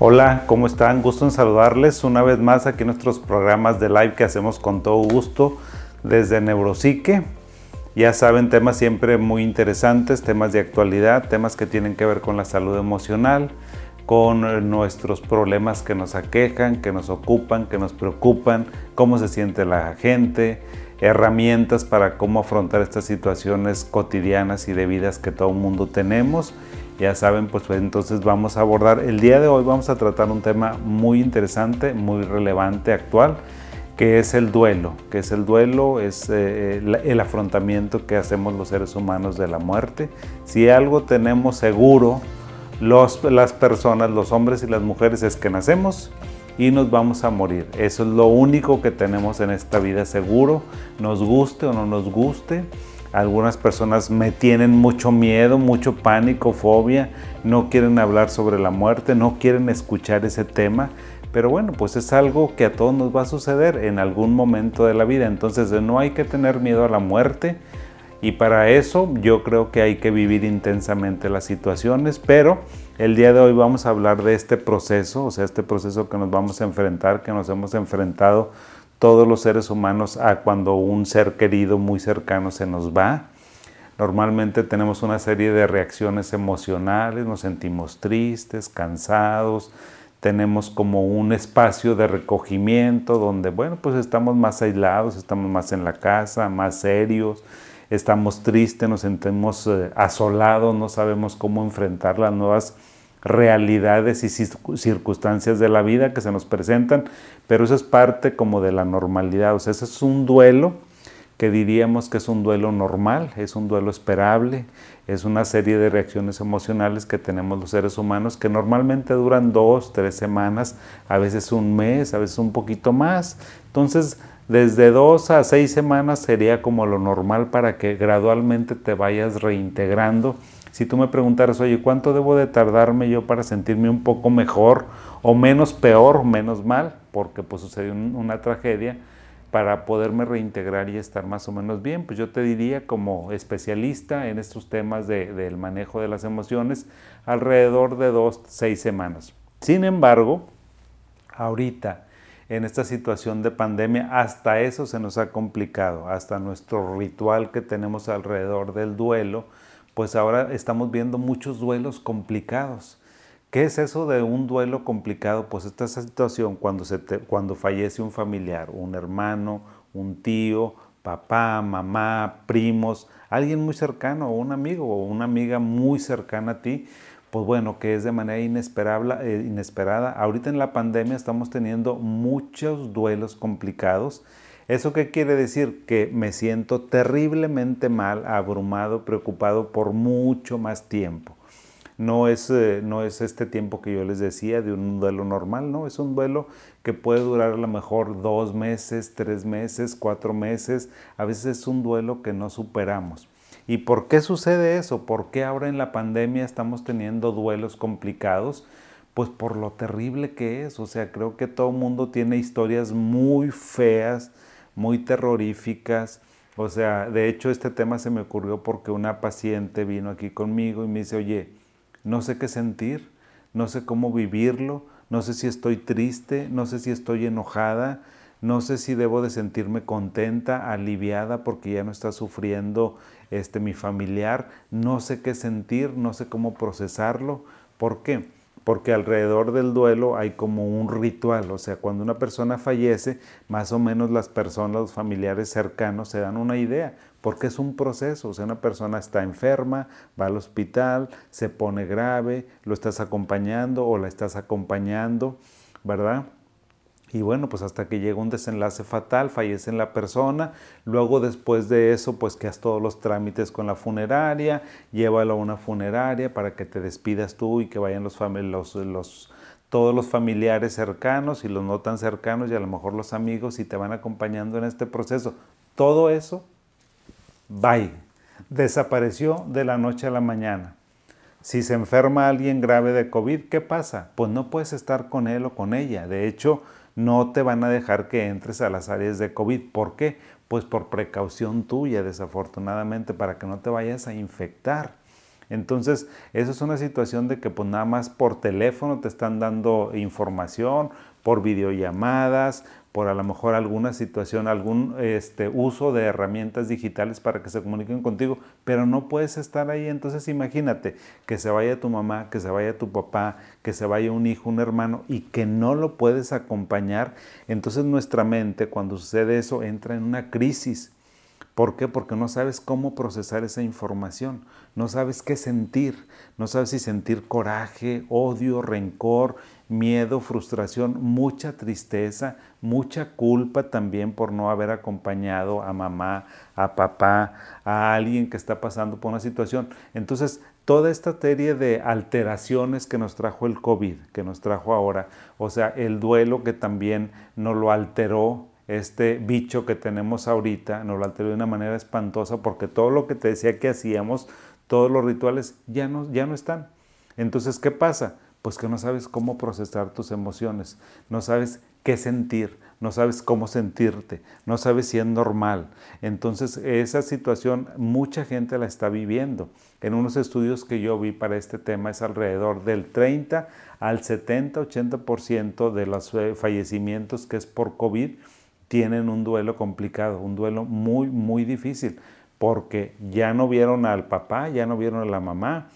Hola, ¿cómo están? Gusto en saludarles una vez más aquí en nuestros programas de live que hacemos con todo gusto desde Neuropsique. Ya saben, temas siempre muy interesantes, temas de actualidad, temas que tienen que ver con la salud emocional, con nuestros problemas que nos aquejan, que nos ocupan, que nos preocupan, cómo se siente la gente, herramientas para cómo afrontar estas situaciones cotidianas y de vidas que todo el mundo tenemos. Ya saben, pues, entonces vamos a abordar, el día de hoy vamos a tratar un tema muy interesante, muy relevante, actual, que es el duelo, que es el duelo, es eh, el, afrontamiento que hacemos los seres humanos de la muerte. Si algo tenemos seguro, los, las personas, los hombres y las mujeres, es que nacemos y nos vamos a morir. Eso es lo único que tenemos en esta vida seguro, nos guste o no nos guste. Algunas personas me tienen mucho miedo, mucho pánico, fobia, no quieren hablar sobre la muerte, no quieren escuchar ese tema, pero bueno, pues es algo que a todos nos va a suceder en algún momento de la vida, entonces no hay que tener miedo a la muerte y para eso yo creo que hay que vivir intensamente las situaciones, pero el día de hoy vamos a hablar de este proceso, o sea, este proceso que nos vamos a enfrentar, que nos hemos enfrentado todos los seres humanos a cuando un ser querido muy cercano se nos va. Normalmente tenemos una serie de reacciones emocionales, nos sentimos tristes, cansados, tenemos como un espacio de recogimiento donde, bueno, pues estamos más aislados, estamos más en la casa, más serios, estamos tristes, nos sentimos eh, asolados, no sabemos cómo enfrentar las nuevas realidades y circunstancias de la vida que se nos presentan, pero eso es parte como de la normalidad, o sea, ese es un duelo que diríamos que es un duelo normal, es un duelo esperable, es una serie de reacciones emocionales que tenemos los seres humanos que normalmente duran dos, tres semanas, a veces un mes, a veces un poquito más. Entonces, desde dos a seis semanas sería como lo normal para que gradualmente te vayas reintegrando si tú me preguntaras, oye, ¿cuánto debo de tardarme yo para sentirme un poco mejor o menos peor, menos mal, porque pues sucedió una tragedia, para poderme reintegrar y estar más o menos bien? Pues yo te diría como especialista en estos temas del manejo de las emociones, alrededor de dos, seis semanas. Sin embargo, ahorita, en esta situación de pandemia, hasta eso se nos ha complicado, hasta nuestro ritual que tenemos alrededor del duelo, pues ahora estamos viendo muchos duelos complicados. ¿Qué es eso de un duelo complicado? Pues esta situación cuando, se cuando fallece un familiar, un hermano, un tío, papá, mamá, primos, alguien muy cercano, un amigo o una amiga muy cercana a ti, pues bueno, que es de manera inesperable, eh, inesperada. Ahorita en la pandemia estamos teniendo muchos duelos complicados ¿Eso qué quiere decir? Que me siento terriblemente mal, abrumado, preocupado por mucho más tiempo. No es, eh, no es este tiempo que yo les decía de un duelo normal, no, es un duelo que puede durar a lo mejor dos meses, tres meses, cuatro meses, a veces es un duelo que no superamos. ¿Y por qué sucede eso? ¿Por qué ahora en la pandemia estamos teniendo duelos complicados? Pues por lo terrible que es, o sea, creo que todo el mundo tiene historias muy feas, muy terroríficas. O sea, de hecho este tema se me ocurrió porque una paciente vino aquí conmigo y me dice, oye, no sé qué sentir, no sé cómo vivirlo, no sé si estoy triste, no sé si estoy enojada, no sé si debo de sentirme contenta, aliviada porque ya no está sufriendo este mi familiar, no sé qué sentir, no sé cómo procesarlo. ¿Por qué? Porque alrededor del duelo hay como un ritual, o sea, cuando una persona fallece, más o menos las personas, los familiares cercanos se dan una idea, porque es un proceso, o sea, una persona está enferma, va al hospital, se pone grave, lo estás acompañando o la estás acompañando, ¿verdad? Y bueno, pues hasta que llega un desenlace fatal, fallece la persona, luego después de eso, pues que haz todos los trámites con la funeraria, llévalo a una funeraria para que te despidas tú y que vayan los, los, los, todos los familiares cercanos y los no tan cercanos y a lo mejor los amigos y te van acompañando en este proceso. Todo eso, bye, desapareció de la noche a la mañana. Si se enferma alguien grave de COVID, ¿qué pasa? Pues no puedes estar con él o con ella. De hecho, no te van a dejar que entres a las áreas de COVID. ¿Por qué? Pues por precaución tuya, desafortunadamente, para que no te vayas a infectar. Entonces, eso es una situación de que pues nada más por teléfono te están dando información, por videollamadas, por a lo mejor alguna situación, algún este, uso de herramientas digitales para que se comuniquen contigo, pero no puedes estar ahí. Entonces imagínate que se vaya tu mamá, que se vaya tu papá, que se vaya un hijo, un hermano y que no lo puedes acompañar. Entonces nuestra mente cuando sucede eso entra en una crisis ¿Por qué? Porque no sabes cómo procesar esa información, no sabes qué sentir, no sabes si sentir coraje, odio, rencor, miedo, frustración, mucha tristeza, mucha culpa también por no haber acompañado a mamá, a papá, a alguien que está pasando por una situación. Entonces, toda esta serie de alteraciones que nos trajo el COVID, que nos trajo ahora, o sea, el duelo que también nos lo alteró este bicho que tenemos ahorita, nos lo alteró de una manera espantosa porque todo lo que te decía que hacíamos, todos los rituales ya no, ya no están. Entonces, ¿qué pasa? Pues que no sabes cómo procesar tus emociones, no sabes qué sentir, no sabes cómo sentirte, no sabes si es normal. Entonces, esa situación mucha gente la está viviendo. En unos estudios que yo vi para este tema es alrededor del 30 al 70, 80% de los eh, fallecimientos que es por COVID tienen un duelo complicado, un duelo muy, muy difícil, porque ya no vieron al papá, ya no vieron a la mamá,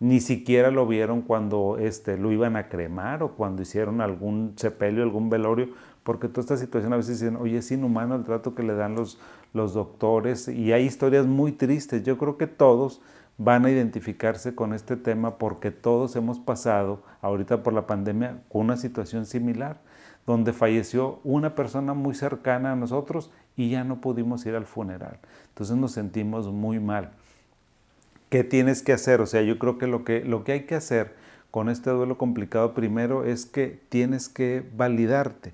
ni siquiera lo vieron cuando este, lo iban a cremar o cuando hicieron algún sepelio, algún velorio, porque toda esta situación a veces dicen, oye, es inhumano el trato que le dan los, los doctores y hay historias muy tristes. Yo creo que todos van a identificarse con este tema porque todos hemos pasado ahorita por la pandemia con una situación similar donde falleció una persona muy cercana a nosotros y ya no pudimos ir al funeral. Entonces nos sentimos muy mal. ¿Qué tienes que hacer? O sea, yo creo que lo que, lo que hay que hacer con este duelo complicado primero es que tienes que validarte.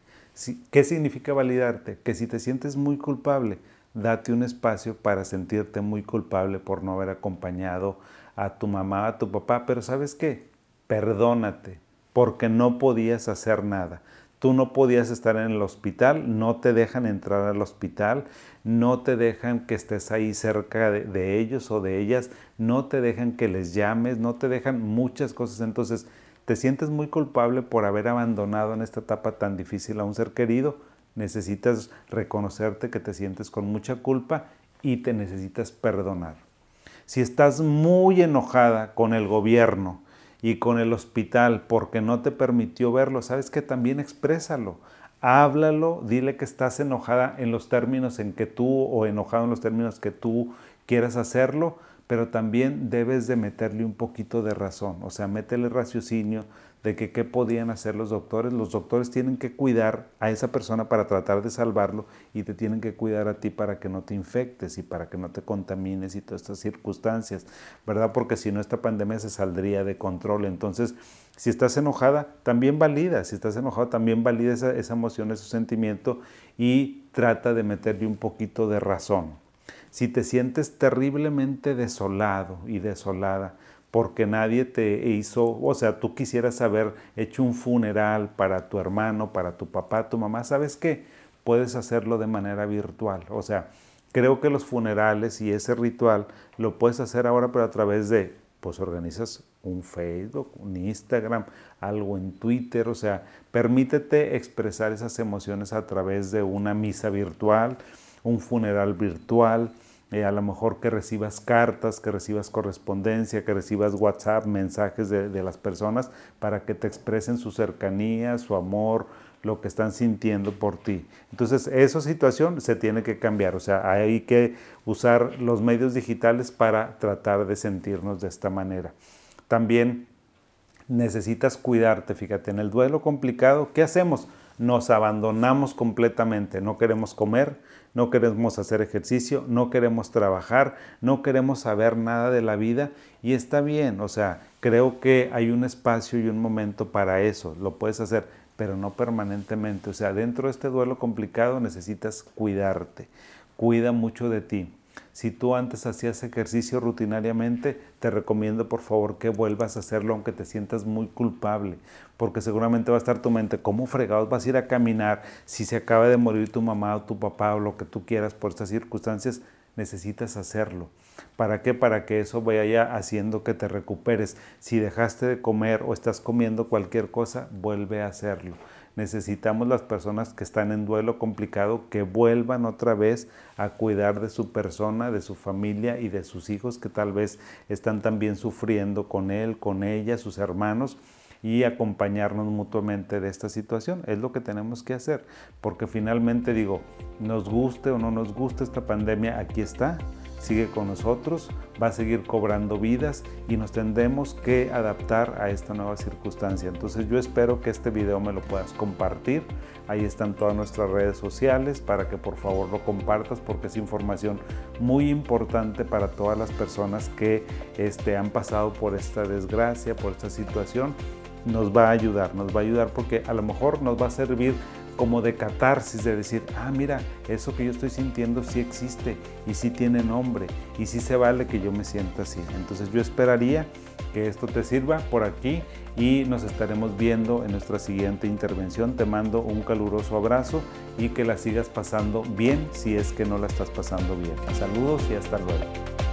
¿Qué significa validarte? Que si te sientes muy culpable, date un espacio para sentirte muy culpable por no haber acompañado a tu mamá, a tu papá, pero ¿sabes qué? Perdónate, porque no podías hacer nada. Tú no podías estar en el hospital, no te dejan entrar al hospital, no te dejan que estés ahí cerca de, ellos o de ellas, no te dejan que les llames, no te dejan muchas cosas. Entonces, te sientes muy culpable por haber abandonado en esta etapa tan difícil a un ser querido. Necesitas reconocerte que te sientes con mucha culpa y te necesitas perdonar. Si estás muy enojada con el gobierno, y con el hospital porque no te permitió verlo, sabes que también exprésalo. Háblalo, dile que estás enojada en los términos en que tú o enojado en los términos que tú quieras hacerlo, pero también debes de meterle un poquito de razón, o sea, métele raciocinio de que qué podían hacer los doctores. Los doctores tienen que cuidar a esa persona para tratar de salvarlo y te tienen que cuidar a ti para que no te infectes y para que no te contamines y todas estas circunstancias, ¿verdad? Porque si no, esta pandemia se saldría de control. Entonces, si estás enojada, también valida. Si estás enojado, también valida esa, esa emoción, ese sentimiento y trata de meterle un poquito de razón si te sientes terriblemente desolado y desolada porque nadie te hizo, o sea, tú quisieras haber hecho un funeral para tu hermano, para tu papá, tu mamá, ¿sabes qué? Puedes hacerlo de manera virtual. O sea, creo que los funerales y ese ritual lo puedes hacer ahora, pero a través de, pues organizas un Facebook, un Instagram, algo en Twitter, o sea, permítete expresar esas emociones a través de una misa virtual, un funeral virtual, eh, a lo mejor que recibas cartas, que recibas correspondencia, que recibas WhatsApp, mensajes de, de, las personas para que te expresen su cercanía, su amor, lo que están sintiendo por ti. Entonces, esa situación se tiene que cambiar, o sea, hay que usar los medios digitales para tratar de sentirnos de esta manera. También necesitas cuidarte, fíjate, en el duelo complicado, ¿qué hacemos? Nos abandonamos completamente, no queremos comer, no queremos hacer ejercicio, no queremos trabajar, no queremos saber nada de la vida. Y está bien, o sea, creo que hay un espacio y un momento para eso, lo puedes hacer, pero no permanentemente, o sea, dentro de este duelo complicado necesitas cuidarte, cuida mucho de ti. Si tú antes hacías ejercicio rutinariamente, te recomiendo por favor que vuelvas a hacerlo aunque te sientas muy culpable, porque seguramente va a estar tu mente, ¿cómo fregados vas a ir a caminar si se acaba de morir tu mamá o tu papá o lo que tú quieras por estas circunstancias? necesitas hacerlo. ¿Para qué? Para que eso vaya haciendo que te recuperes. Si dejaste de comer o estás comiendo cualquier cosa, vuelve a hacerlo. Necesitamos las personas que están en duelo complicado que vuelvan otra vez a cuidar de su persona, de su familia y de sus hijos que tal vez están también sufriendo con él, con ella, sus hermanos y acompañarnos mutuamente de esta situación. Es lo que tenemos que hacer, porque finalmente digo, nos guste o no nos guste esta pandemia, aquí está, sigue con nosotros, va a seguir cobrando vidas y nos tendremos que adaptar a esta nueva circunstancia. Entonces yo espero que este video me lo puedas compartir. Ahí están todas nuestras redes sociales para que por favor lo compartas porque es información muy importante para todas las personas que este, han pasado por esta desgracia, por esta situación nos va a ayudar, nos va a ayudar porque a lo mejor nos va a servir como de catarsis, de decir, ah, mira, eso que yo estoy sintiendo sí existe y sí tiene nombre y sí se vale que yo me sienta así. Entonces yo esperaría que esto te sirva por aquí y nos estaremos viendo en nuestra siguiente intervención. Te mando un caluroso abrazo y que la sigas pasando bien si es que no la estás pasando bien. Saludos y hasta luego.